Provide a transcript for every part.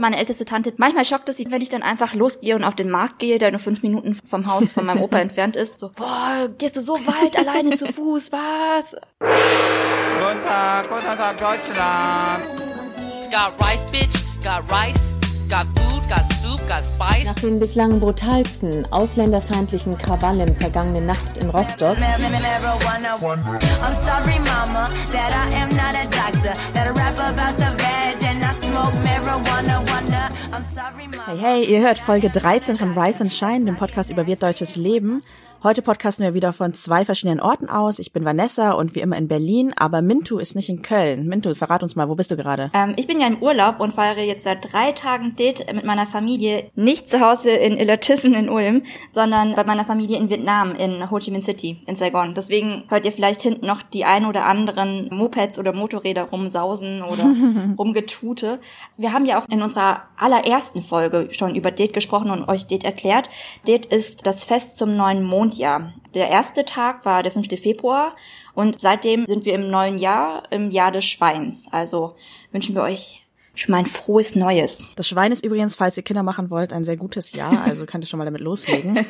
Meine älteste Tante, manchmal schockt es sie, wenn ich dann einfach losgehe und auf den Markt gehe, der nur fünf Minuten vom Haus von meinem Opa entfernt ist. So, boah, gehst du so weit alleine zu Fuß, was? Guten Tag, guten Tag, Deutschland. Got rice, bitch, got rice. Got food, got soup, got spice. Nach den bislang brutalsten ausländerfeindlichen Krawallen vergangene Nacht in Rostock I'm sorry, mama, Hey, hey, ihr hört Folge 13 von Rise and Shine, dem Podcast über wirtdeutsches Leben. Heute podcasten wir wieder von zwei verschiedenen Orten aus. Ich bin Vanessa und wie immer in Berlin, aber Mintu ist nicht in Köln. Mintu, verrat uns mal, wo bist du gerade? Ähm, ich bin ja im Urlaub und feiere jetzt seit drei Tagen Date mit meiner Familie. Nicht zu Hause in Illertissen in Ulm, sondern bei meiner Familie in Vietnam, in Ho Chi Minh City, in Saigon. Deswegen hört ihr vielleicht hinten noch die ein oder anderen Mopeds oder Motorräder rumsausen oder rumgetute. Wir haben ja auch in unserer allerersten Folge schon über Date gesprochen und euch Date erklärt. Date ist das Fest zum neuen Mondjahr. Der erste Tag war der 5. Februar und seitdem sind wir im neuen Jahr, im Jahr des Schweins. Also wünschen wir euch schon mal ein frohes Neues. Das Schwein ist übrigens, falls ihr Kinder machen wollt, ein sehr gutes Jahr, also könnt ihr schon mal damit loslegen.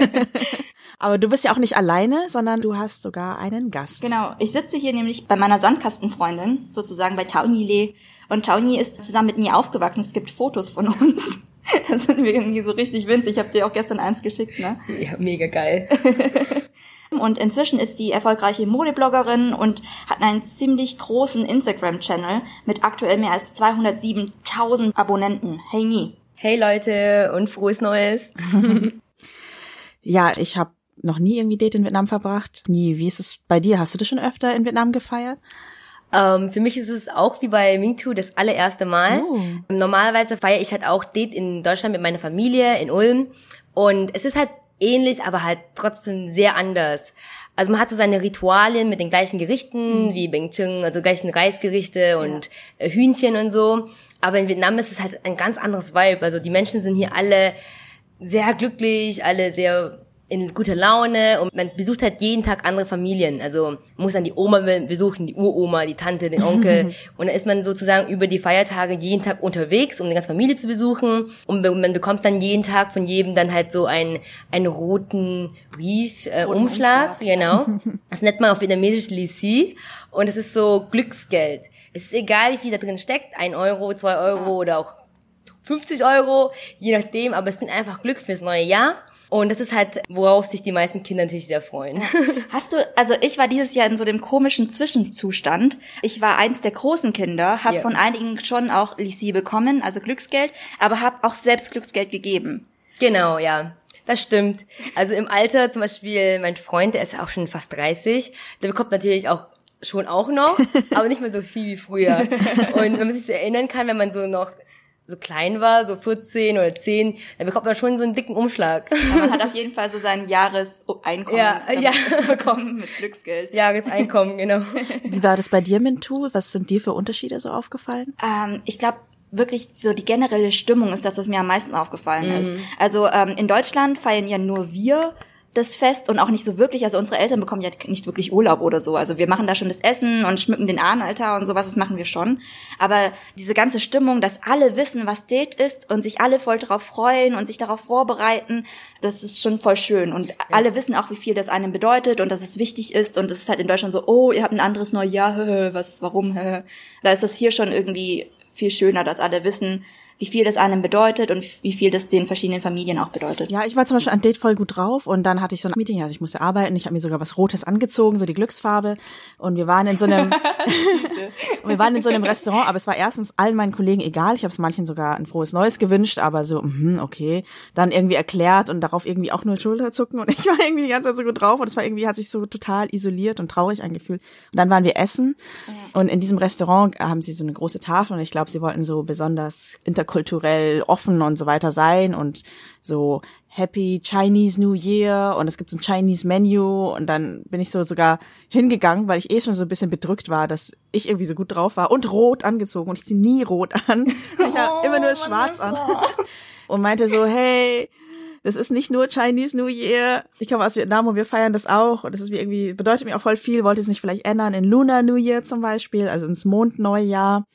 aber du bist ja auch nicht alleine, sondern du hast sogar einen Gast. Genau, ich sitze hier nämlich bei meiner Sandkastenfreundin, sozusagen bei Tauni Le. Und Tauni ist zusammen mit mir aufgewachsen. Es gibt Fotos von uns. Da sind wir irgendwie so richtig winzig. Ich habe dir auch gestern eins geschickt, ne? Ja, mega geil. Und inzwischen ist sie erfolgreiche Modebloggerin und hat einen ziemlich großen Instagram-Channel mit aktuell mehr als 207.000 Abonnenten. Hey Nie. Hey Leute und frohes Neues. Ja, ich habe noch nie irgendwie Date in Vietnam verbracht. Nie. Wie ist es bei dir? Hast du das schon öfter in Vietnam gefeiert? Ähm, für mich ist es auch wie bei Mingtu das allererste Mal. Oh. Normalerweise feiere ich halt auch Date in Deutschland mit meiner Familie in Ulm. Und es ist halt ähnlich, aber halt trotzdem sehr anders. Also man hat so seine Ritualien mit den gleichen Gerichten wie Beng Chưng, also gleichen Reisgerichte und äh, Hühnchen und so. Aber in Vietnam ist es halt ein ganz anderes Vibe. Also die Menschen sind hier alle sehr glücklich, alle sehr in guter Laune und man besucht halt jeden Tag andere Familien. Also muss dann die Oma be- besuchen, die Uroma, die Tante, den Onkel. und dann ist man sozusagen über die Feiertage jeden Tag unterwegs, um die ganze Familie zu besuchen. Und man bekommt dann jeden Tag von jedem dann halt so einen, einen roten Brief, äh, Roten Umschlag, Umschlag. genau. Das nennt man auf Vietnamesisch Lissi. Und es ist so Glücksgeld. Es ist egal, wie viel da drin steckt. Ein Euro, zwei Euro oder auch 50 Euro, je nachdem, aber es bringt einfach Glück fürs neue Jahr. Und das ist halt, worauf sich die meisten Kinder natürlich sehr freuen. Hast du, also ich war dieses Jahr in so dem komischen Zwischenzustand. Ich war eins der großen Kinder, habe Ja. von einigen schon auch Lissi bekommen, also Glücksgeld, aber habe auch selbst Glücksgeld gegeben. genau, ja. Das stimmt. Also im Alter, zum Beispiel mein Freund, der ist ja auch schon fast 30, der bekommt natürlich auch schon auch noch, aber nicht mehr so viel wie früher. Und wenn man sich so erinnern kann, wenn man so noch so klein war, so 14 oder 10, dann bekommt man schon so einen dicken Umschlag. Aber man hat auf jeden Fall so sein Jahreseinkommen Ja, ja. bekommen mit Glücksgeld. Jahreseinkommen, genau. Wie war das bei dir, Mintu? Was sind dir für Unterschiede so aufgefallen? Ähm, ich glaube, wirklich so die generelle Stimmung ist das, was mir am meisten aufgefallen ist. Also ähm, in Deutschland feiern ja nur wir das Fest und auch nicht so wirklich, also unsere Eltern bekommen ja nicht wirklich Urlaub oder so. Also wir machen da schon das Essen und schmücken den Ahnenaltar und sowas, das machen wir schon. Aber diese ganze Stimmung, dass alle wissen, was Date ist und sich alle voll darauf freuen und sich darauf vorbereiten, das ist schon voll schön. Und alle wissen auch, wie viel das einem bedeutet und dass es wichtig ist. Und das ist halt in Deutschland so, oh, ihr habt ein anderes Neujahr, was, warum? Da ist das hier schon irgendwie viel schöner, dass alle wissen, wie viel das einem bedeutet und wie viel das den verschiedenen Familien auch bedeutet. Ja, ich war zum Beispiel an Date voll gut drauf und dann hatte ich so ein Meeting, also ich musste arbeiten, ich habe mir sogar was Rotes angezogen, so die Glücksfarbe und wir waren in so einem wir waren in so einem Restaurant, aber es war erstens allen meinen Kollegen egal, ich habe es manchen sogar ein frohes Neues gewünscht, aber so, mhm, okay, dann irgendwie erklärt und darauf irgendwie auch nur Schulterzucken und ich war irgendwie die ganze Zeit so gut drauf und es war irgendwie, hat sich so total isoliert und traurig angefühlt. Und dann waren wir essen und in diesem Restaurant haben sie so eine große Tafel und ich glaube, sie wollten so besonders interkulturell offen und so weiter sein und so Happy Chinese New Year und es gibt so ein Chinese Menu und dann bin ich so sogar hingegangen, weil ich eh schon so ein bisschen bedrückt war, dass ich irgendwie so gut drauf war und rot angezogen und ich ziehe nie rot an. Ich habe immer nur schwarz an und meinte so, hey, das ist nicht nur Chinese New Year. Ich komme aus Vietnam und wir feiern das auch. Und das ist mir irgendwie, bedeutet mir auch voll viel. Wollte es nicht vielleicht ändern in Lunar New Year zum Beispiel, also ins Mondneujahr.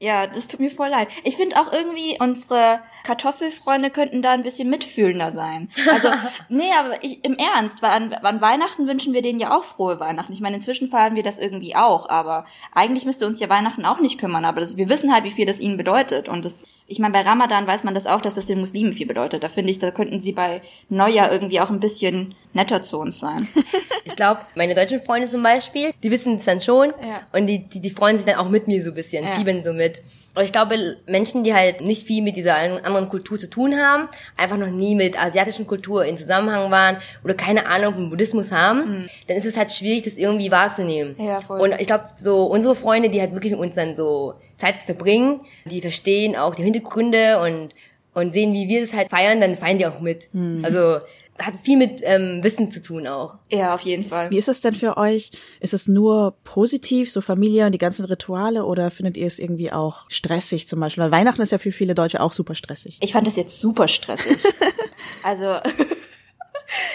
Ja, das tut mir voll leid. Ich finde auch irgendwie, unsere Kartoffelfreunde könnten da ein bisschen mitfühlender sein. Also, nee, aber ich, im Ernst, weil an, an Weihnachten wünschen wir denen ja auch frohe Weihnachten. Ich meine, inzwischen feiern wir das irgendwie auch, aber eigentlich müsste uns ja Weihnachten auch nicht kümmern, aber das, wir wissen halt, wie viel das ihnen bedeutet und das ich meine, bei Ramadan weiß man das auch, dass das den Muslimen viel bedeutet. Da finde ich, da könnten sie bei Neujahr irgendwie auch ein bisschen netter zu uns sein. Ich glaube, meine deutschen Freunde zum Beispiel, die wissen es dann schon Ja. und die, die, die freuen sich dann auch mit mir so ein bisschen, Ja. fiebern so mit. Ich glaube, Menschen, die halt nicht viel mit dieser anderen Kultur zu tun haben, einfach noch nie mit asiatischen Kultur in Zusammenhang waren oder keine Ahnung vom Buddhismus haben, dann ist es halt schwierig, das irgendwie wahrzunehmen. Mhm. Ja, voll. Und ich glaube, so unsere Freunde, die halt wirklich mit uns dann so Zeit verbringen, die verstehen auch die Hintergründe und, und sehen, wie wir das halt feiern, dann feiern die auch mit. Mhm. Also hat viel mit ähm, Wissen zu tun auch. ja, auf jeden Fall. Wie ist es denn für euch? Ist es nur positiv, so Familie und die ganzen Rituale, oder findet ihr es irgendwie auch stressig zum Beispiel? Weil Weihnachten ist ja für viele Deutsche auch super stressig. Ich fand das jetzt super stressig. also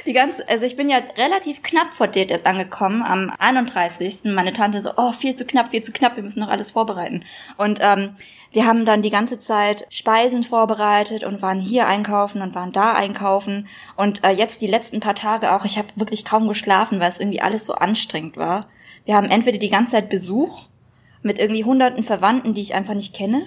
die ganze, also ich bin ja relativ knapp vor erst angekommen, am 31. Meine Tante so, oh, viel zu knapp, viel zu knapp, wir müssen noch alles vorbereiten. Und ähm, wir haben dann die ganze Zeit Speisen vorbereitet und waren hier einkaufen und waren da einkaufen. Und äh, jetzt die letzten paar Tage auch, ich habe wirklich kaum geschlafen, weil es irgendwie alles so anstrengend war. Wir haben entweder die ganze Zeit Besuch mit irgendwie hunderten Verwandten, die ich einfach nicht kenne.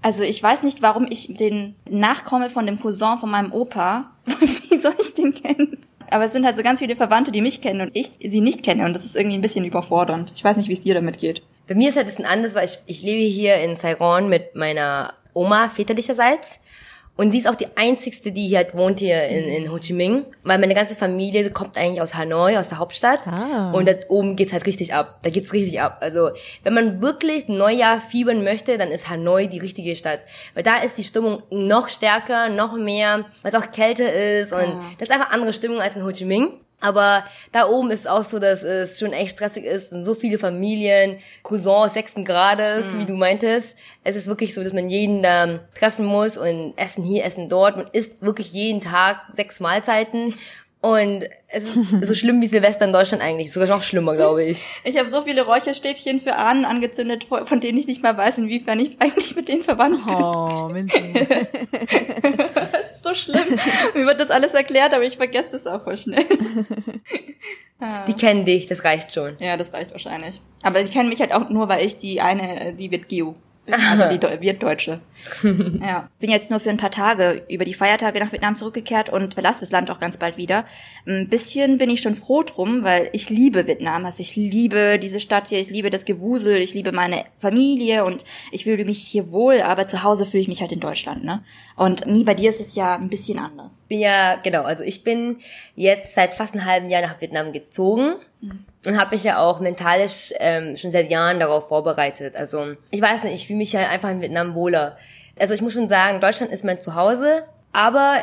Also ich weiß nicht, warum ich den nachkomme von dem Cousin von meinem Opa. Wie soll ich den kennen? Aber es sind halt so ganz viele Verwandte, die mich kennen und ich sie nicht kenne. Und das ist irgendwie ein bisschen überfordernd. Ich weiß nicht, wie es dir damit geht. Bei mir ist halt ein bisschen anders, weil ich, ich lebe hier in Saigon mit meiner Oma väterlicherseits. Und sie ist auch die einzigste, die hier halt wohnt hier in, in Ho Chi Minh. Weil meine ganze Familie kommt eigentlich aus Hanoi, aus der Hauptstadt. Ah. Und da oben geht's halt richtig ab. Da geht's richtig ab. Also, wenn man wirklich Neujahr fiebern möchte, dann ist Hanoi die richtige Stadt. Weil da ist die Stimmung noch stärker, noch mehr, weil es auch kälter ist. Und das ist einfach andere Stimmung als in Ho Chi Minh. Aber da oben ist es auch so, dass es schon echt stressig ist. Es sind so viele Familien, Cousins sechsten Grades, wie du meintest. Es ist wirklich so, dass man jeden da treffen muss und essen hier, essen dort. Man isst wirklich jeden Tag sechs Mahlzeiten. Und es ist so schlimm wie Silvester in Deutschland eigentlich. Sogar noch schlimmer, glaube ich. Ich habe so viele Räucherstäbchen für Ahnen angezündet, von denen ich nicht mal weiß, inwiefern ich eigentlich mit denen verwandt bin. Oh, Minzi. So schlimm. Mir wird das alles erklärt, aber ich vergesse das auch voll schnell. Die kennen dich, das reicht schon. Ja, das reicht wahrscheinlich. Aber die kennen mich halt auch nur, weil ich die eine, die wird Geo. Also die Deu- Wirtdeutsche. Ja. Bin jetzt nur für ein paar Tage über die Feiertage nach Vietnam zurückgekehrt und verlasse das Land auch ganz bald wieder. Ein bisschen bin ich schon froh drum, weil ich liebe Vietnam. Also ich liebe diese Stadt hier, ich liebe das Gewusel, ich liebe meine Familie und ich fühle mich hier wohl, aber zu Hause fühle ich mich halt in Deutschland, ne? Und nie bei dir ist es ja ein bisschen anders. ja, genau, also ich bin jetzt seit fast einem halben Jahr nach Vietnam gezogen und habe mich ja auch mentalisch ähm, schon seit Jahren darauf vorbereitet. Also ich weiß nicht, ich fühle mich ja einfach in Vietnam wohler. Also ich muss schon sagen, Deutschland ist mein Zuhause, aber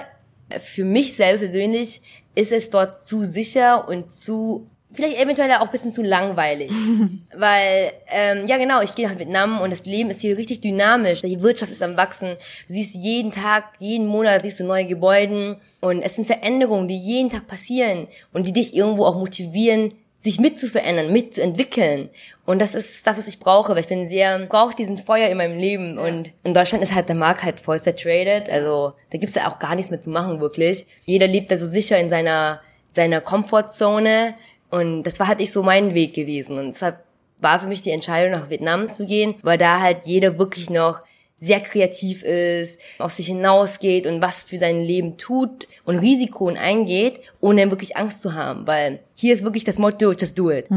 für mich selber persönlich ist es dort zu sicher und zu vielleicht eventuell auch ein bisschen zu langweilig. Weil, ähm, ja genau, ich gehe nach Vietnam und das Leben ist hier richtig dynamisch. Die Wirtschaft ist am Wachsen. Du siehst jeden Tag, jeden Monat siehst du neue Gebäuden. Und es sind Veränderungen, die jeden Tag passieren und die dich irgendwo auch motivieren, sich mitzuverändern, mitzuentwickeln. Und das ist das, was ich brauche, weil ich bin sehr, brauche diesen Feuer in meinem Leben. Und in Deutschland ist halt der Markt halt voll saturated. Also da gibt's ja auch gar nichts mehr zu machen, wirklich. Jeder lebt da so sicher in seiner, seiner Komfortzone. Und das war halt nicht so mein Weg gewesen. Und deshalb war für mich die Entscheidung, nach Vietnam zu gehen, weil da halt jeder wirklich noch sehr kreativ ist, auf sich hinausgeht und was für sein Leben tut und Risiken eingeht, ohne wirklich Angst zu haben. Weil hier ist wirklich das Motto, just do it.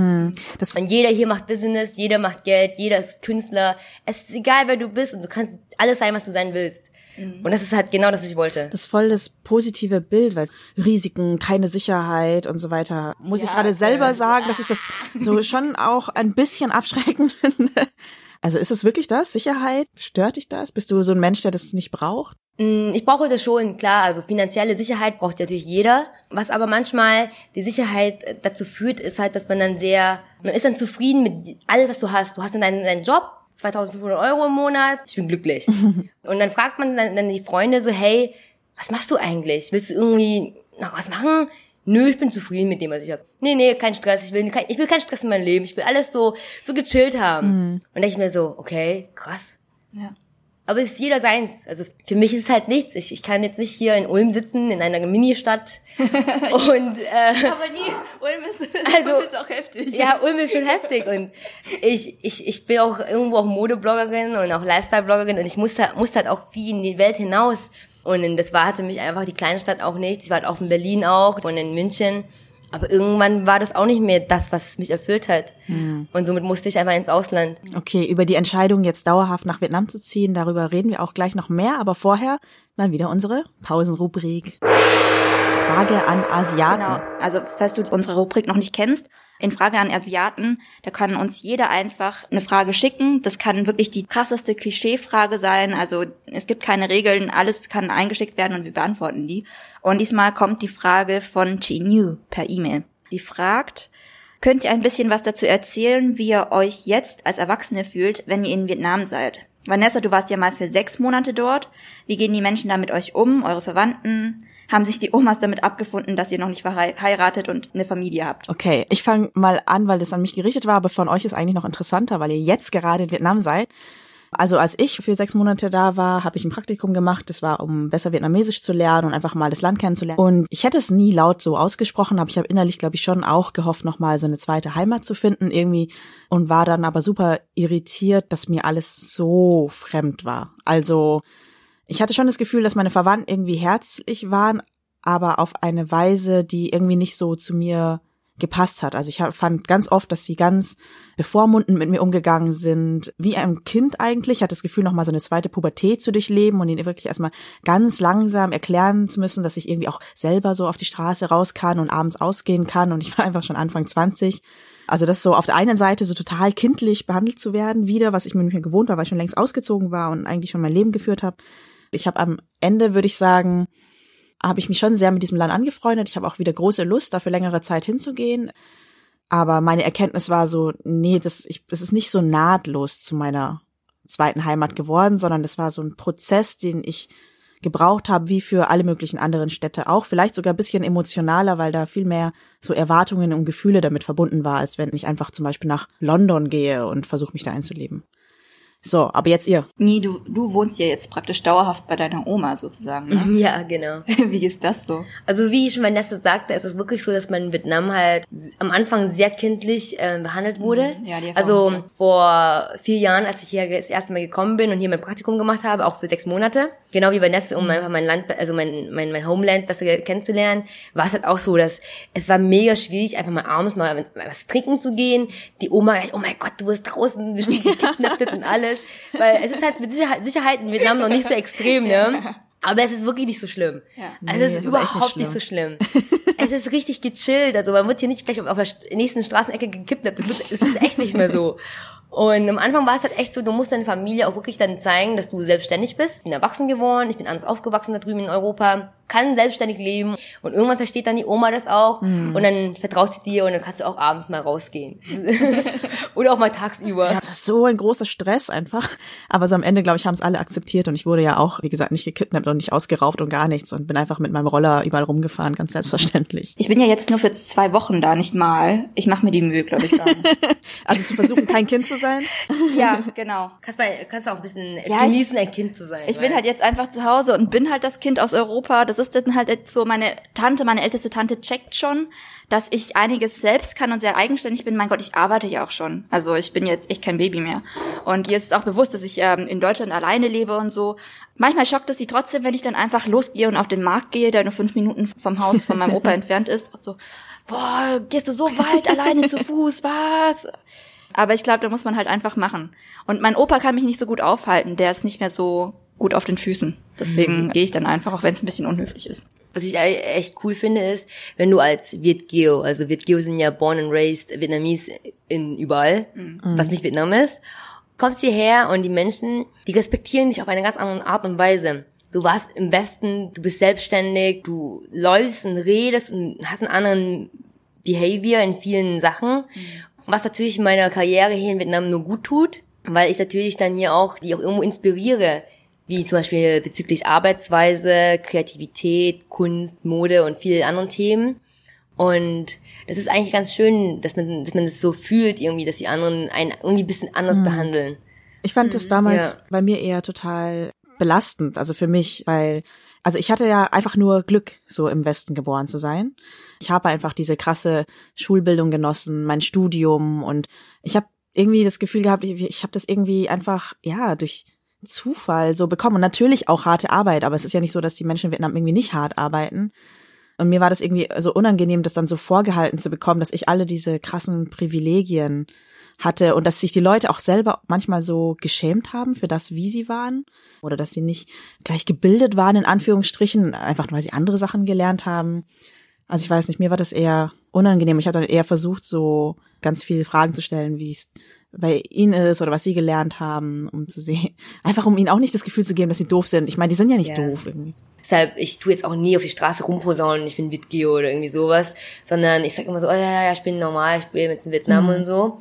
Das, Und jeder hier macht Business, jeder macht Geld, jeder ist Künstler. Es ist egal, wer du bist und du kannst alles sein, was du sein willst. Und das ist halt genau das, was ich wollte. das ist voll das positive Bild, weil Risiken, keine Sicherheit und so weiter. Muss ich Ja, gerade selber äh, sagen, dass ich das so schon auch ein bisschen abschreckend finde. Also ist es wirklich das? Sicherheit? Stört dich das? Bist du so ein Mensch, der das nicht braucht? Mm, Ich brauche das schon, klar, also finanzielle Sicherheit braucht natürlich jeder. Was aber manchmal die Sicherheit äh, dazu führt, ist halt, dass man dann sehr, man ist dann zufrieden mit alles, was du hast. Du hast dann deinen, deinen Job, 2500 Euro im Monat, ich bin glücklich. Und dann fragt man dann, dann die Freunde so, hey, was machst du eigentlich? Willst du irgendwie noch was machen? Nö, ich bin zufrieden mit dem, was ich habe. Nee, nee, kein Stress. Ich will, kein, ich will keinen Stress in meinem Leben. Ich will alles so, so gechillt haben. Und da ich mir so, okay, krass. Ja. Aber es ist jeder seins. Also für mich ist es halt nichts. Ich, ich kann jetzt nicht hier in Ulm sitzen, in einer Mini-Stadt. und äh, Aber nie, Ulm ist, Also- Ulm ist auch heftig. ja, Ulm ist schon heftig. Und ich, ich, ich bin auch irgendwo auch Modebloggerin und auch Lifestyle-Bloggerin und ich musste, musste halt auch viel in die Welt hinaus. Und das war hatte mich einfach die Kleinstadt auch nichts. Ich war halt auch in Berlin auch und in München. Aber irgendwann war das auch nicht mehr das, was mich erfüllt hat. Und somit musste ich einfach ins Ausland. Okay, über die Entscheidung, jetzt dauerhaft nach Vietnam zu ziehen, darüber reden wir auch gleich noch mehr, aber vorher mal wieder unsere Pausenrubrik. Frage an Asiaten. Genau. Also, falls du unsere Rubrik noch nicht kennst, in Frage an Asiaten, da kann uns jeder einfach eine Frage schicken. Das kann wirklich die krasseste Klischeefrage sein. Also, es gibt keine Regeln, alles kann eingeschickt werden und wir beantworten die. Und diesmal kommt die Frage von Chi New per E-Mail. Sie fragt, könnt ihr ein bisschen was dazu erzählen, wie ihr euch jetzt als Erwachsene fühlt, wenn ihr in Vietnam seid? Vanessa, du warst ja mal für sechs Monate dort. Wie gehen die Menschen da mit euch um, eure Verwandten? Haben sich die Omas damit abgefunden, dass ihr noch nicht verheiratet und eine Familie habt? Okay, ich fange mal an, weil das an mich gerichtet war, aber von euch ist eigentlich noch interessanter, weil ihr jetzt gerade in Vietnam seid. Also als ich für sechs Monate da war, habe ich ein Praktikum gemacht. Das war, um besser Vietnamesisch zu lernen und einfach mal das Land kennenzulernen. Und ich hätte es nie laut so ausgesprochen, aber ich habe innerlich, glaube ich, schon auch gehofft, nochmal so eine zweite Heimat zu finden irgendwie. Und war dann aber super irritiert, dass mir alles so fremd war. Also ich hatte schon das Gefühl, dass meine Verwandten irgendwie herzlich waren, aber auf eine Weise, die irgendwie nicht so zu mir gepasst hat. Also ich fand ganz oft, dass sie ganz bevormundend mit mir umgegangen sind, wie ein Kind eigentlich. Ich hatte das Gefühl, nochmal so eine zweite Pubertät zu durchleben und ihnen wirklich erstmal ganz langsam erklären zu müssen, dass ich irgendwie auch selber so auf die Straße raus kann und abends ausgehen kann. Und ich war einfach schon Anfang 20. Also das so auf der einen Seite so total kindlich behandelt zu werden, wieder, was ich mir nicht mehr gewohnt war, weil ich schon längst ausgezogen war und eigentlich schon mein Leben geführt habe. Ich habe am Ende, würde ich sagen, habe ich mich schon sehr mit diesem Land angefreundet. Ich habe auch wieder große Lust, da für längere Zeit hinzugehen. Aber meine Erkenntnis war so, nee, das, ich, das ist nicht so nahtlos zu meiner zweiten Heimat geworden, sondern das war so ein Prozess, den ich gebraucht habe, wie für alle möglichen anderen Städte auch. Vielleicht sogar ein bisschen emotionaler, weil da viel mehr so Erwartungen und Gefühle damit verbunden war, als wenn ich einfach zum Beispiel nach London gehe und versuche mich da einzuleben. So, aber jetzt ihr. Nie, du, du wohnst ja jetzt praktisch dauerhaft bei deiner Oma sozusagen. Ne? Ja, genau. Wie ist das so? Also wie schon Vanessa sagte, ist es wirklich so, dass man in Vietnam halt am Anfang sehr kindlich äh, behandelt wurde. Mhm. Ja, die Erfahrung also habe vor vier Jahren, als ich hier das erste Mal gekommen bin und hier mein Praktikum gemacht habe, auch für sechs Monate, genau wie Vanessa, Mhm. um einfach mein Land, also mein, mein, mein Homeland besser kennenzulernen, war es halt auch so, dass es war mega schwierig, einfach mal abends mal was trinken zu gehen. Die Oma gleich, oh mein Gott, du bist draußen bestimmt gekidnappt und alles. Weil es ist halt mit Sicherheit, Sicherheit in Vietnam noch nicht so extrem, ne? Aber es ist wirklich nicht so schlimm. Also Nee, es ist ist echt nicht überhaupt nicht so schlimm. es ist richtig gechillt. Also man wird hier nicht gleich auf der st- nächsten Straßenecke gekidnappt. Wird- Es ist echt nicht mehr so. Und am Anfang war es halt echt so, du musst deine Familie auch wirklich dann zeigen, dass du selbstständig bist. Ich bin erwachsen geworden, ich bin anders aufgewachsen da drüben in Europa, kann selbstständig leben. Und irgendwann versteht dann die Oma das auch und dann vertraut sie dir und dann kannst du auch abends mal rausgehen. Oder auch mal tagsüber. Ja, das ist so ein großer Stress einfach. Aber so am Ende, glaube ich, haben es alle akzeptiert und ich wurde ja auch, wie gesagt, nicht gekidnappt und nicht ausgeraubt und gar nichts und bin einfach mit meinem Roller überall rumgefahren, ganz selbstverständlich. Ich bin ja jetzt nur für zwei Wochen da, nicht mal. Ich mache mir die Mühe, glaube ich, gar nicht. Also zu versuchen, kein Kind zu sein. ja, genau. Kannst, mal, kannst du auch ein bisschen Ja, ich- genießen, ein Kind zu sein. Ich bin weißt? halt jetzt einfach zu Hause und bin halt das Kind aus Europa. Das ist dann halt so, meine Tante, meine älteste Tante checkt schon, dass ich einiges selbst kann und sehr eigenständig bin. Mein Gott, ich arbeite ja auch schon. Also ich bin jetzt echt kein Baby mehr. Und ihr ist auch bewusst, dass ich ähm, in Deutschland alleine lebe und so. Manchmal schockt es sie trotzdem, wenn ich dann einfach losgehe und auf den Markt gehe, der nur fünf Minuten vom Haus von meinem Opa entfernt ist. So, boah, gehst du so weit alleine zu Fuß, was? Aber ich glaube, da muss man halt einfach machen. Und mein Opa kann mich nicht so gut aufhalten. Der ist nicht mehr so gut auf den Füßen. Deswegen gehe ich dann einfach, auch wenn es ein bisschen unhöflich ist. Was ich e- echt cool finde, ist, wenn du als Vietgeo, also Vietgeo sind ja born and raised Vietnamese in überall, was nicht Vietnam ist, kommst hierher und die Menschen, die respektieren dich auf eine ganz andere Art und Weise. Du warst im Westen, du bist selbstständig, du läufst und redest und hast einen anderen Behavior in vielen Sachen, was natürlich meiner Karriere hier in Vietnam nur gut tut, weil ich natürlich dann hier auch die auch irgendwo inspiriere, wie zum Beispiel bezüglich Arbeitsweise, Kreativität, Kunst, Mode und viele anderen Themen. Und das ist eigentlich ganz schön, dass man, dass man das so fühlt irgendwie, dass die anderen einen irgendwie ein bisschen anders behandeln. Ich fand es damals Ja. bei mir eher total belastend, also für mich, weil, also ich hatte ja einfach nur Glück, so im Westen geboren zu sein. Ich habe einfach diese krasse Schulbildung genossen, mein Studium und ich habe irgendwie das Gefühl gehabt, ich, ich habe das irgendwie einfach, ja, durch Zufall so bekommen. Und natürlich auch harte Arbeit, aber es ist ja nicht so, dass die Menschen in Vietnam irgendwie nicht hart arbeiten. Und mir war das irgendwie so unangenehm, das dann so vorgehalten zu bekommen, dass ich alle diese krassen Privilegien hatte und dass sich die Leute auch selber manchmal so geschämt haben für das, wie sie waren oder dass sie nicht gleich gebildet waren, in Anführungsstrichen, einfach weil sie andere Sachen gelernt haben. Also ich weiß nicht, mir war das eher unangenehm. Ich habe dann eher versucht, so ganz viele Fragen zu stellen, wie es bei ihnen ist oder was sie gelernt haben, um zu sehen. Einfach um ihnen auch nicht das Gefühl zu geben, dass sie doof sind. Ich meine, die sind ja nicht Ja. doof irgendwie. Deshalb, ich tue jetzt auch nie auf die Straße rumposaunen, ich bin Witgeo oder irgendwie sowas, sondern ich sag immer so, oh ja, ja, ja, ich bin normal, ich bin jetzt in Vietnam und so.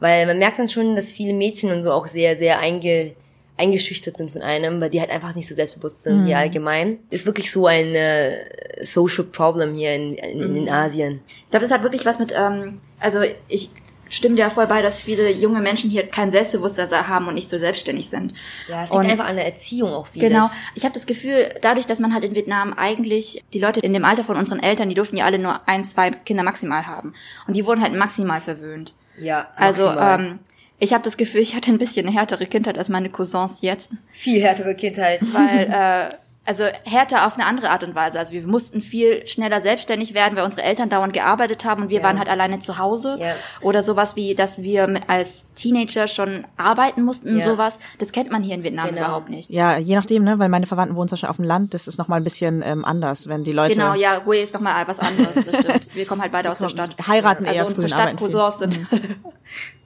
Weil man merkt dann schon, dass viele Mädchen und so auch sehr, sehr einge, eingeschüchtert sind von einem, weil die halt einfach nicht so selbstbewusst sind hier allgemein. Ist wirklich so ein äh, Social Problem hier in, in, in Asien. Ich glaube, das hat wirklich was mit, ähm, also ich stimme dir voll bei, dass viele junge Menschen hier kein Selbstbewusstsein haben und nicht so selbstständig sind. Ja, es liegt Und- einfach an der Erziehung auch vieles. Genau. Ich habe das Gefühl, dadurch, dass man halt in Vietnam eigentlich die Leute in dem Alter von unseren Eltern, die durften ja alle nur ein, zwei Kinder maximal haben. Und die wurden halt maximal verwöhnt. Ja, Also ähm, ich habe das Gefühl, ich hatte ein bisschen eine härtere Kindheit als meine Cousins jetzt, viel härtere Kindheit. weil äh, also härter auf eine andere Art und Weise. Also wir mussten viel schneller selbstständig werden, weil unsere Eltern dauernd gearbeitet haben und wir Ja. waren halt alleine zu Hause. Ja. Oder sowas wie, dass wir als Teenager schon arbeiten mussten, Ja. sowas. Das kennt man hier in Vietnam Genau. überhaupt nicht. Ja, je nachdem, ne, weil meine Verwandten wohnen zum Beispiel auf dem Land, das ist nochmal ein bisschen ähm, anders, wenn die Leute Genau, ja, Gue ist doch mal was anderes, das stimmt. Wir kommen halt beide aus der Stadt. heiraten Also eher unsere und arbeiten Stadtcousins sind.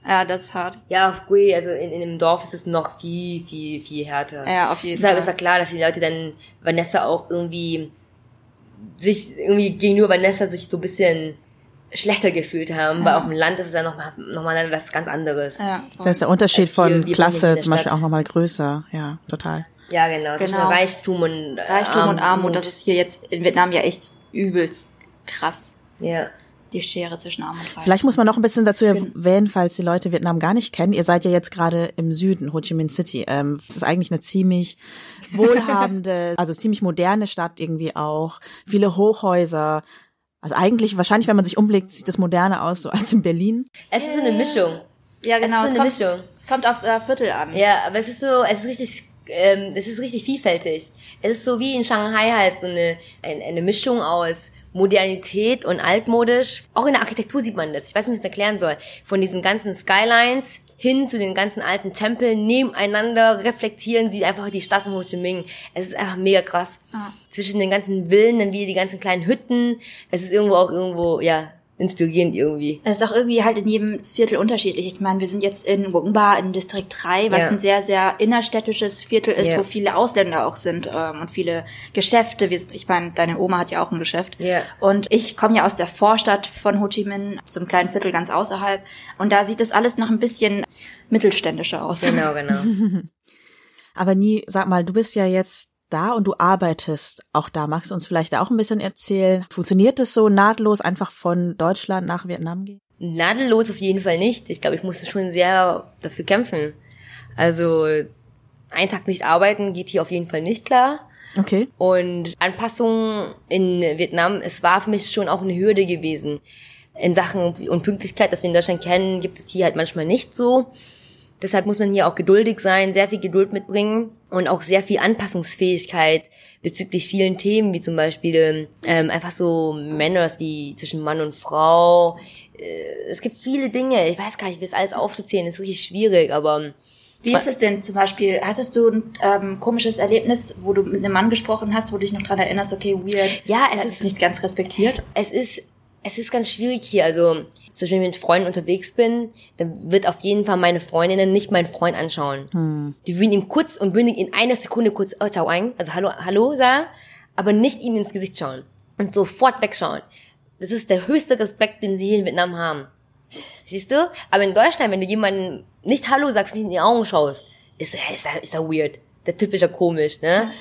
ja, das ist hart. Ja, auf Gui, also in, in dem Dorf ist es noch viel, viel, viel härter. Ja, auf jeden Deshalb Fall. ist ja klar, dass die Leute dann Vanessa auch irgendwie sich irgendwie gegenüber Vanessa sich so ein bisschen schlechter gefühlt haben, weil auf dem Land ist es ja nochmal noch mal dann was ganz anderes. Ja, Da ist der Unterschied von hier Klasse zum Beispiel auch nochmal größer. Ja, total. Ja, genau. Zwischen Genau. Reichtum und äh, Reichtum und Armut, das ist hier jetzt in Vietnam ja echt übelst krass. Ja. Die Schere zwischen Arm und Reich. Vielleicht muss man noch ein bisschen dazu erwähnen, falls die Leute Vietnam gar nicht kennen. Ihr seid ja jetzt gerade im Süden, Ho Chi Minh City. Ähm, das ist eigentlich eine ziemlich wohlhabende, also ziemlich moderne Stadt irgendwie auch. Viele Hochhäuser. Also eigentlich, wahrscheinlich, wenn man sich umblickt, sieht das moderner aus, so als in Berlin. Es ist so eine Mischung. ja, es ist genau. eine kommt, Mischung. Es kommt aufs äh, Viertel an. Ja, aber es ist so, es ist richtig, ähm, es ist richtig vielfältig. Es ist so wie in Shanghai halt so eine, eine, eine Mischung aus Modernität und altmodisch. Auch in der Architektur sieht man das. Ich weiß nicht, wie ich das erklären soll. Von diesen ganzen Skylines hin zu den ganzen alten Tempeln nebeneinander reflektieren sie einfach die Stadt von Ho Chi Minh. Es ist einfach mega krass. Zwischen den ganzen Villen, dann wieder die ganzen kleinen Hütten. Es ist irgendwo auch irgendwo, ja, inspirierend irgendwie. Es ist auch irgendwie halt in jedem Viertel unterschiedlich. Ich meine, wir sind jetzt in Wongba in Distrikt 3, was Ja. ein sehr, sehr innerstädtisches Viertel ist, Ja. wo viele Ausländer auch sind ähm, und viele Geschäfte. Ich meine, deine Oma hat ja auch ein Geschäft. Ja. Und ich komme ja aus der Vorstadt von Ho Chi Minh, zum kleinen Viertel ganz außerhalb. Und da sieht das alles noch ein bisschen mittelständischer aus. Genau, genau. Aber nie, sag mal, du bist ja jetzt da und du arbeitest auch da. Magst du uns vielleicht auch ein bisschen erzählen? Funktioniert das so nahtlos einfach von Deutschland nach Vietnam gehen? Nadellos auf jeden Fall nicht. Ich glaube, ich musste schon sehr dafür kämpfen. Also ein Tag nicht arbeiten geht hier auf jeden Fall nicht klar. Okay. Und Anpassung in Vietnam, es war für mich schon auch eine Hürde gewesen. In Sachen und Pünktlichkeit, das wir in Deutschland kennen, gibt es hier halt manchmal nicht so. Deshalb muss man hier auch geduldig sein, sehr viel Geduld mitbringen und auch sehr viel Anpassungsfähigkeit bezüglich vielen Themen, wie zum Beispiel ähm, einfach so Manners wie zwischen Mann und Frau. Äh, es gibt viele Dinge, ich weiß gar nicht, wie das alles aufzuzählen, ist richtig schwierig, aber Wie ist es denn zum Beispiel? Hattest du ein ähm, komisches Erlebnis, wo du mit einem Mann gesprochen hast, wo du dich noch dran erinnerst, okay, weird. Ja, es ist- ist nicht ganz respektiert. es ist, es ist ganz schwierig hier. Also, zum Beispiel, wenn ich mit Freunden unterwegs bin, dann wird auf jeden Fall meine Freundinnen nicht meinen Freund anschauen. Die würden ihm kurz und bündig in einer Sekunde kurz, oh, ciao ein, also hallo, hallo sagen, aber nicht ihnen ins Gesicht schauen. Und sofort wegschauen. Das ist der höchste Respekt, den sie hier in Vietnam haben. Siehst du? Aber in Deutschland, wenn du jemanden nicht Hallo sagst, nicht in die Augen schaust, ist, ist, er- ist er weird. Der typischer komisch, ne?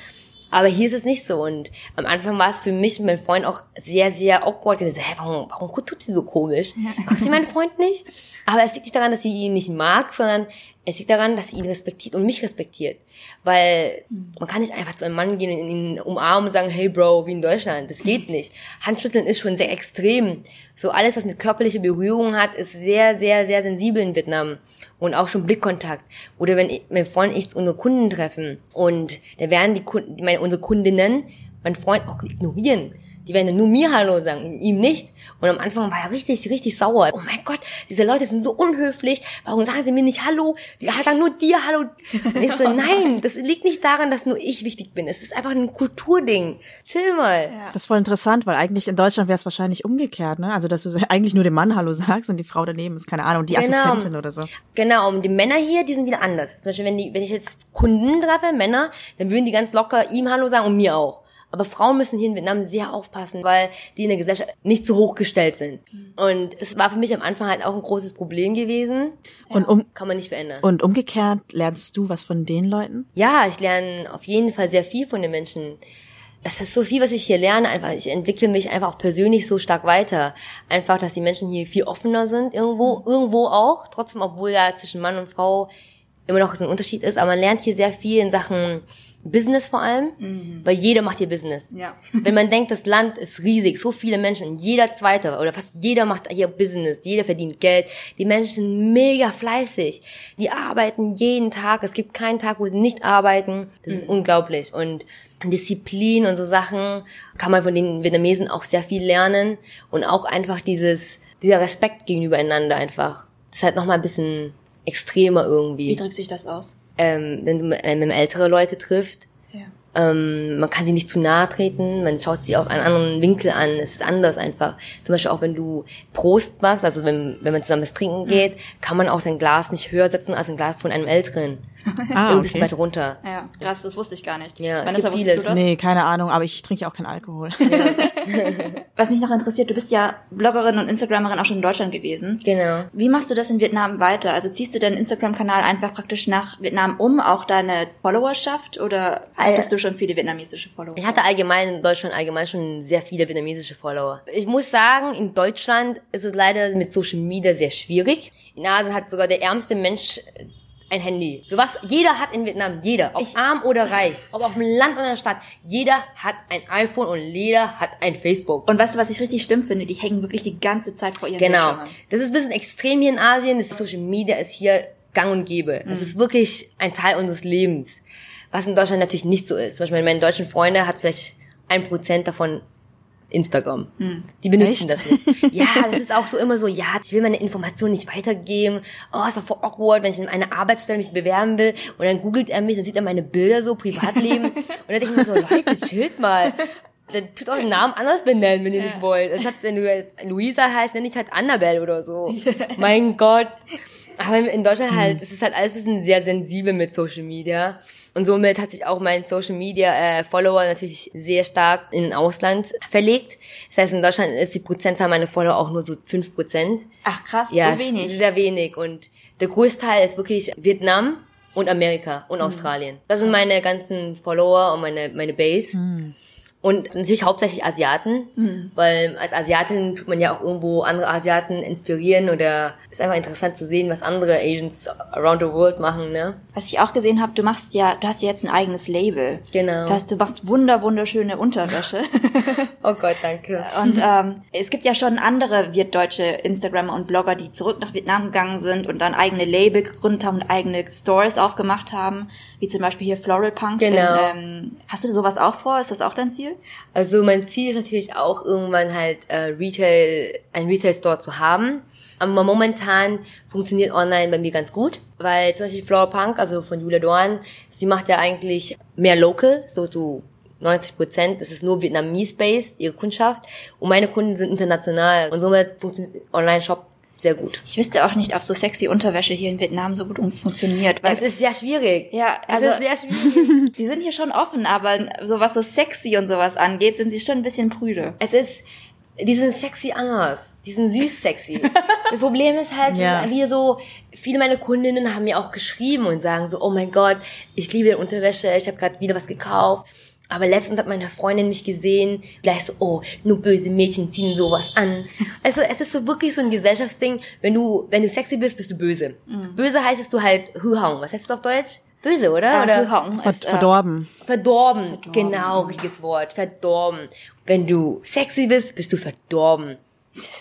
Aber hier ist es nicht so. Und am Anfang war es für mich und mein Freund auch sehr, sehr awkward. Ich so, hä, warum, warum tut sie so komisch? Mag sie meinen Freund nicht? Aber es liegt nicht daran, dass sie ihn nicht mag, sondern es liegt daran, dass sie ihn respektiert und mich respektiert. Weil man kann nicht einfach zu einem Mann gehen und ihn umarmen und sagen, hey Bro, wie in Deutschland. Das geht nicht. Handschütteln ist schon sehr extrem. So alles, was mit körperlicher Berührung hat, ist sehr, sehr, sehr sensibel in Vietnam. Und auch schon Blickkontakt. Oder wenn ich, mein Freund und ich unsere Kunden treffen und da werden die Kunden, meine, unsere Kundinnen, mein Freund auch ignorieren. Die werden nur mir Hallo sagen, ihm nicht. Und am Anfang war er richtig, richtig sauer. Oh mein Gott, diese Leute sind so unhöflich. Warum sagen sie mir nicht Hallo? Die sagen nur dir Hallo. Und ich so, nein, das liegt nicht daran, dass nur ich wichtig bin. Es ist einfach ein Kulturding. Chill mal. Das ist voll interessant, weil eigentlich in Deutschland wäre es wahrscheinlich umgekehrt, ne? Also dass du eigentlich nur dem Mann Hallo sagst und die Frau daneben ist, keine Ahnung, die Genau. Assistentin oder so. Genau, und die Männer hier, die sind wieder anders. Zum Beispiel, wenn, die, wenn ich jetzt Kunden treffe, Männer, dann würden die ganz locker ihm Hallo sagen und mir auch. Aber Frauen müssen hier in Vietnam sehr aufpassen, weil die in der Gesellschaft nicht so hochgestellt sind. Und das war für mich am Anfang halt auch ein großes Problem gewesen. Und um Kann man nicht verändern. und umgekehrt lernst du was von den Leuten? Ja, ich lerne auf jeden Fall sehr viel von den Menschen. Das ist so viel, was ich hier lerne. Einfach, ich entwickle mich einfach auch persönlich so stark weiter. Einfach, dass die Menschen hier viel offener sind irgendwo, irgendwo auch. Trotzdem, obwohl ja zwischen Mann und Frau immer noch so ein Unterschied ist. Aber man lernt hier sehr viel in Sachen Business vor allem, weil jeder macht hier Business. Ja. Wenn man denkt, das Land ist riesig, so viele Menschen, jeder Zweite oder fast jeder macht hier Business, jeder verdient Geld. Die Menschen sind mega fleißig. Die arbeiten jeden Tag. Es gibt keinen Tag, wo sie nicht arbeiten. Das ist unglaublich. Und Disziplin und so Sachen kann man von den Vietnamesen auch sehr viel lernen. Und auch einfach dieses, dieser Respekt gegenüber einander einfach. Das ist halt nochmal ein bisschen extremer irgendwie Wie drückt sich das aus? Ähm, wenn du ähm, ältere Leute trifft, Ja. ähm, man kann sie nicht zu nahe treten, man schaut sie auf einen anderen Winkel an, es ist anders einfach. Zum Beispiel auch wenn du Prost machst, also wenn, wenn man zusammen was trinken geht, kann man auch dein Glas nicht höher setzen als ein Glas von einem Älteren. Ah, okay. weit runter. Ja, krass, das wusste ich gar nicht. Ja, es Vanessa, gibt vieles. du das? Nee, keine Ahnung, aber ich trinke ja auch keinen Alkohol. Was mich noch interessiert, du bist ja Bloggerin und Instagramerin auch schon in Deutschland gewesen. Genau. Wie machst du das in Vietnam weiter? Also ziehst du deinen Instagram-Kanal einfach praktisch nach Vietnam um, auch deine Followerschaft, oder hattest du schon viele vietnamesische Follower? Ich hatte allgemein in Deutschland allgemein schon sehr viele vietnamesische Follower. Ich muss sagen, in Deutschland ist es leider mit Social Media sehr schwierig. In Asien hat sogar der ärmste Mensch ein Handy. So was jeder hat in Vietnam, jeder, ob arm oder reich, ob auf dem Land oder in der Stadt, jeder hat ein iPhone und jeder hat ein Facebook. Und weißt du, was ich richtig schlimm finde? Die hängen wirklich die ganze Zeit vor ihren Genau. Bildschirmen. Das ist ein bisschen extrem hier in Asien. Das Social Media ist hier gang und gäbe. Das ist wirklich ein Teil unseres Lebens. Was in Deutschland natürlich nicht so ist. Zum Beispiel meine deutschen Freunde hat vielleicht ein Prozent davon Instagram. Die benutzen Echt? das nicht. Ja, das ist auch so immer so, ja, ich will meine Informationen nicht weitergeben. Oh, ist doch voll awkward, wenn ich in eine Arbeitsstelle mich bewerben will und dann googelt er mich, dann sieht er meine Bilder so, Privatleben. und dann denke ich mir so, Leute, chillt mal. Dann tut auch den Namen anders benennen, wenn ihr nicht wollt. Also Statt wenn du jetzt Luisa heißt, nenn dich halt Annabelle oder so. mein Gott. Aber in Deutschland halt, es ist halt alles ein bisschen sehr sensibel mit Social Media. Und somit hat sich auch mein Social Media äh, Follower natürlich sehr stark in den Ausland verlegt. Das heißt, in Deutschland ist die Prozentzahl meiner Follower auch nur so 5%. Ach krass, Ja, so wenig. sehr wenig. Und der Großteil ist wirklich Vietnam und Amerika Mhm. und Australien. Das sind meine ganzen Follower und meine, meine Base. Und natürlich hauptsächlich Asiaten, Mhm. weil als Asiatin tut man ja auch irgendwo andere Asiaten inspirieren oder ist einfach interessant zu sehen, was andere Asians around the world machen, ne? Was ich auch gesehen habe, du machst ja, du hast ja jetzt ein eigenes Label. Genau. Du, hast, du machst wunder, wunderschöne Unterwäsche. Oh Gott, danke. Und ähm, es gibt ja schon andere wirtdeutsche Instagrammer und Blogger, die zurück nach Vietnam gegangen sind und dann eigene Label gegründet haben und eigene Stores aufgemacht haben, wie zum Beispiel hier Floral Punk. Genau. In, ähm, hast du sowas auch vor? Ist das auch dein Ziel? Also mein Ziel ist natürlich auch irgendwann halt äh, Retail, ein Retail Store zu haben. Aber momentan funktioniert online bei mir ganz gut, weil zum Beispiel Flower Punk, also von Julia Dorn, sie macht ja eigentlich mehr local, so zu 90 Prozent. Das ist nur Vietnamese-based, ihre Kundschaft. Und meine Kunden sind international. Und somit funktioniert Online-Shop sehr gut. Ich wüsste auch nicht, ob so sexy Unterwäsche hier in Vietnam so gut funktioniert. Weil Es ist sehr schwierig. Ja, es also- ist sehr schwierig. die sind hier schon offen, aber so was so sexy und sowas angeht, sind sie schon ein bisschen prüde. Es ist, die sind sexy anders. Die sind süß sexy. Das Problem ist halt, Ja. es ist wie so, viele meiner Kundinnen haben mir auch geschrieben und sagen so, oh mein Gott, ich liebe die Unterwäsche, ich habe gerade wieder was gekauft. Aber letztens hat meine Freundin mich gesehen, gleich so, oh, nur böse Mädchen ziehen sowas an. Also es ist so wirklich so ein Gesellschaftsding, wenn du, wenn du sexy bist, bist du böse. Mhm. Böse heißt es du halt Huhong. Was heißt das auf Deutsch? Böse, oder? Äh, oder? Hühong Ver ist, äh, verdorben. Verdorben. Genau, richtiges Wort. Verdorben. Wenn du sexy bist, bist du verdorben.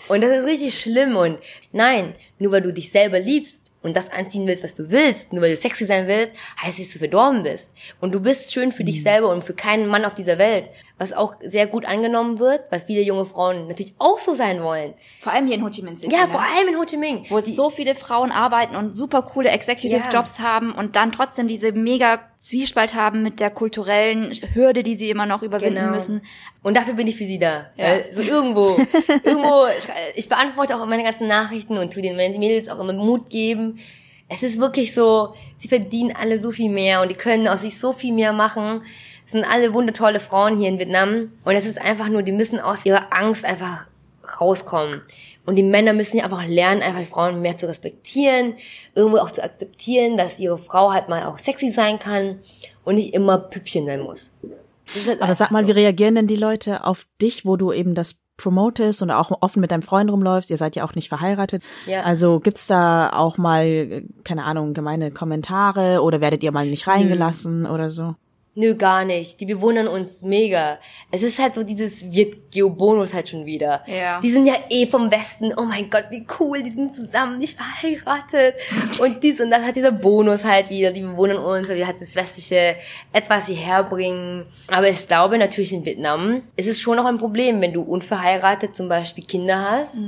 Und das ist richtig schlimm. Und nein, nur weil du dich selber liebst und das anziehen willst, was du willst, nur weil du sexy sein willst, heißt nicht, dass du verdorben bist. Und du bist schön für dich selber und für keinen Mann auf dieser Welt. Was auch sehr gut angenommen wird, weil viele junge Frauen natürlich auch so sein wollen. Vor allem hier in Ho Chi Minh City. Ja, ne? vor allem in Ho Chi Minh. wo so viele Frauen arbeiten und super coole Executive Ja. Jobs haben und dann trotzdem diese mega Zwiespalt haben mit der kulturellen Hürde, die sie immer noch überwinden Genau. müssen. Und dafür bin ich für sie da. Ja. So irgendwo, irgendwo, ich, ich beantworte auch meine ganzen Nachrichten und tu den Mädels auch immer Mut geben. Es ist wirklich so, sie verdienen alle so viel mehr und die können aus sich so viel mehr machen. Es sind alle wundertolle Frauen hier in Vietnam. Und es ist einfach nur, die müssen aus ihrer Angst einfach rauskommen. Und die Männer müssen ja einfach lernen, einfach Frauen mehr zu respektieren, irgendwo auch zu akzeptieren, dass ihre Frau halt mal auch sexy sein kann und nicht immer Püppchen sein muss. Halt Aber sag mal, so. wie reagieren denn die Leute auf dich, wo du eben das promotest und auch offen mit deinem Freund rumläufst? Ihr seid ja auch nicht verheiratet. Ja. Also gibt's da auch mal, äh, keine Ahnung, gemeine Kommentare oder werdet ihr mal nicht reingelassen oder so? Nö, gar nicht. Die bewundern uns mega. Es ist halt so dieses wird Geobonus halt schon wieder. Ja. Die sind ja eh vom Westen. Oh mein Gott, wie cool. Die sind zusammen, nicht verheiratet. Und dies und das hat dieser Bonus halt wieder. Die bewundern uns, weil wir halt das Westliche etwas hierher bringen. Aber ich glaube natürlich in Vietnam ist es schon noch ein Problem, wenn du unverheiratet zum Beispiel Kinder hast,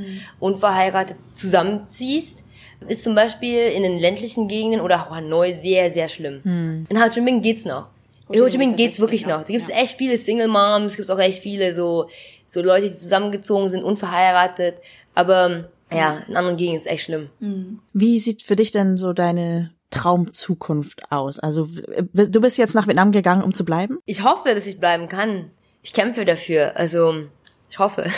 unverheiratet zusammenziehst. Ist zum Beispiel in den ländlichen Gegenden oder auch Hanoi sehr, sehr schlimm. In Ho Chi Minh geht's noch. In Ho Chi Minh geht's wirklich noch. Da gibt's echt viele Single Moms, gibt's auch echt viele so, so Leute, die zusammengezogen sind, unverheiratet. Aber ja, in anderen Gegenden ist es echt schlimm. Wie sieht für dich denn so deine Traumzukunft aus? Also du bist jetzt nach Vietnam gegangen, um zu bleiben? Ich hoffe, dass ich bleiben kann. Ich kämpfe dafür. Also, ich hoffe.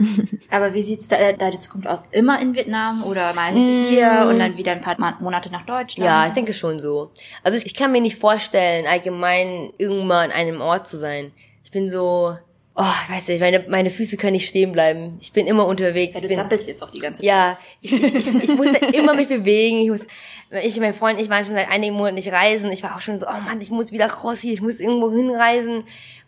Aber wie sieht's da, deine Zukunft aus? Immer in Vietnam oder mal hier und dann wieder ein paar Monate nach Deutschland? Ja, ich denke schon so. Also ich, ich kann mir nicht vorstellen, allgemein irgendwann an einem Ort zu sein. Ich bin so, oh, ich weiß nicht, meine, meine Füße können nicht stehen bleiben. Ich bin immer unterwegs. Ja, du bin, zappelst jetzt auch die ganze Zeit. Ja, ich, ich, ich, ich musste immer mich bewegen. Ich, muss, ich und mein Freund, ich war schon seit einigen Monaten nicht reisen. Ich war auch schon so, oh Mann, ich muss wieder raus hier, ich muss irgendwo hinreisen.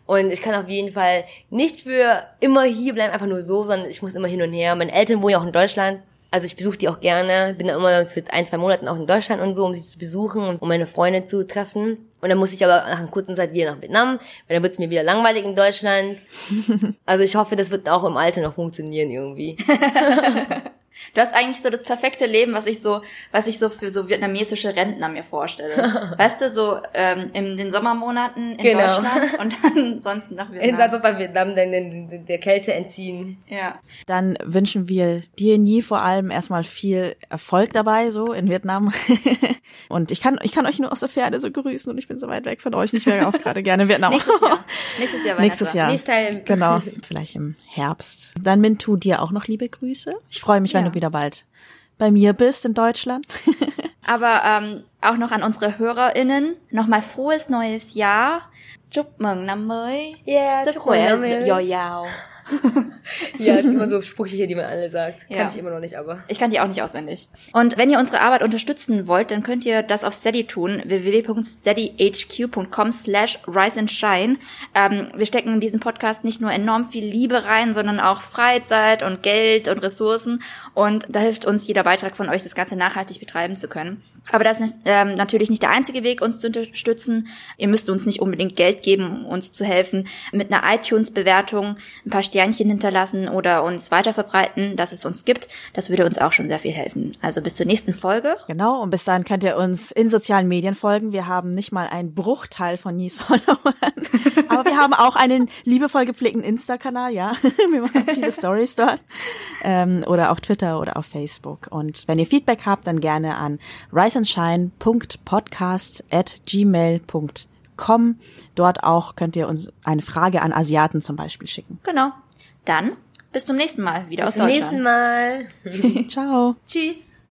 Und ich kann auf jeden Fall nicht für immer hier bleiben, einfach nur so, sondern ich muss immer hin und her. Meine Eltern wohnen ja auch in Deutschland. Also ich besuche die auch gerne, bin dann immer für ein, zwei Monaten auch in Deutschland und so, um sie zu besuchen und um meine Freunde zu treffen. Und dann muss ich aber nach einer kurzen Zeit wieder nach Vietnam, weil dann wird es mir wieder langweilig in Deutschland. Also ich hoffe, das wird auch im Alter noch funktionieren irgendwie. Du hast eigentlich so das perfekte Leben, was ich so, was ich so für so vietnamesische Rentner mir vorstelle. weißt du, so ähm, in den Sommermonaten in Genau. Deutschland und dann sonst nach In Vietnam. bei Vietnam dann den, der Kälte entziehen. Ja. Dann wünschen wir dir nie vor allem erstmal viel Erfolg dabei, so in Vietnam. und ich kann, ich kann euch nur aus der Ferne so grüßen und ich bin so weit weg von euch. und Ich wäre auch gerade gerne in Vietnam. Nächstes Jahr. Nächstes Jahr. Nächstes. Jahr. Nächstes Teil. Genau, vielleicht im Herbst. Dann Mintu dir auch noch liebe Grüße. Ich freue mich, wenn Ja. du wieder bald bei mir bist in Deutschland. Aber ähm, auch noch an unsere HörerInnen nochmal frohes neues Jahr. Chúc mừng năm mới. Ja, Sức chúc khỏe, mừng năm mới. dồi dào. Ja, es gibt immer so Sprüche hier, die man alle sagt. Kann Ja. ich immer noch nicht, aber. Ich kann die auch nicht auswendig. Und wenn ihr unsere Arbeit unterstützen wollt, dann könnt ihr das auf Steady tun, www.steadyhq.com slash rise and shine. Ähm, wir stecken in diesen Podcast nicht nur enorm viel Liebe rein, sondern auch Freizeit und Geld und Ressourcen. Und da hilft uns jeder Beitrag von euch, das Ganze nachhaltig betreiben zu können. Aber das ist ähm, natürlich nicht der einzige Weg, uns zu unterstützen. Ihr müsst uns nicht unbedingt Geld geben, um uns zu helfen. Mit einer iTunes-Bewertung ein paar Sternchen hinterlassen oder uns weiterverbreiten, dass es uns gibt. Das würde uns auch schon sehr viel helfen. Also bis zur nächsten Folge. Genau, und bis dahin könnt ihr uns in sozialen Medien folgen. Wir haben nicht mal einen Bruchteil von Nies Followern. Aber wir haben auch einen liebevoll gepflegten Insta-Kanal, ja. Wir machen viele Stories dort. Ähm, oder auf Twitter oder auf Facebook. Und wenn ihr Feedback habt, dann gerne an riseandshine.podcast at gmail.com. Dort auch könnt ihr uns eine Frage an Asiaten zum Beispiel schicken. Genau. Dann bis zum nächsten Mal wieder Bis aus zum Deutschland. nächsten Mal. Ciao. Tschüss.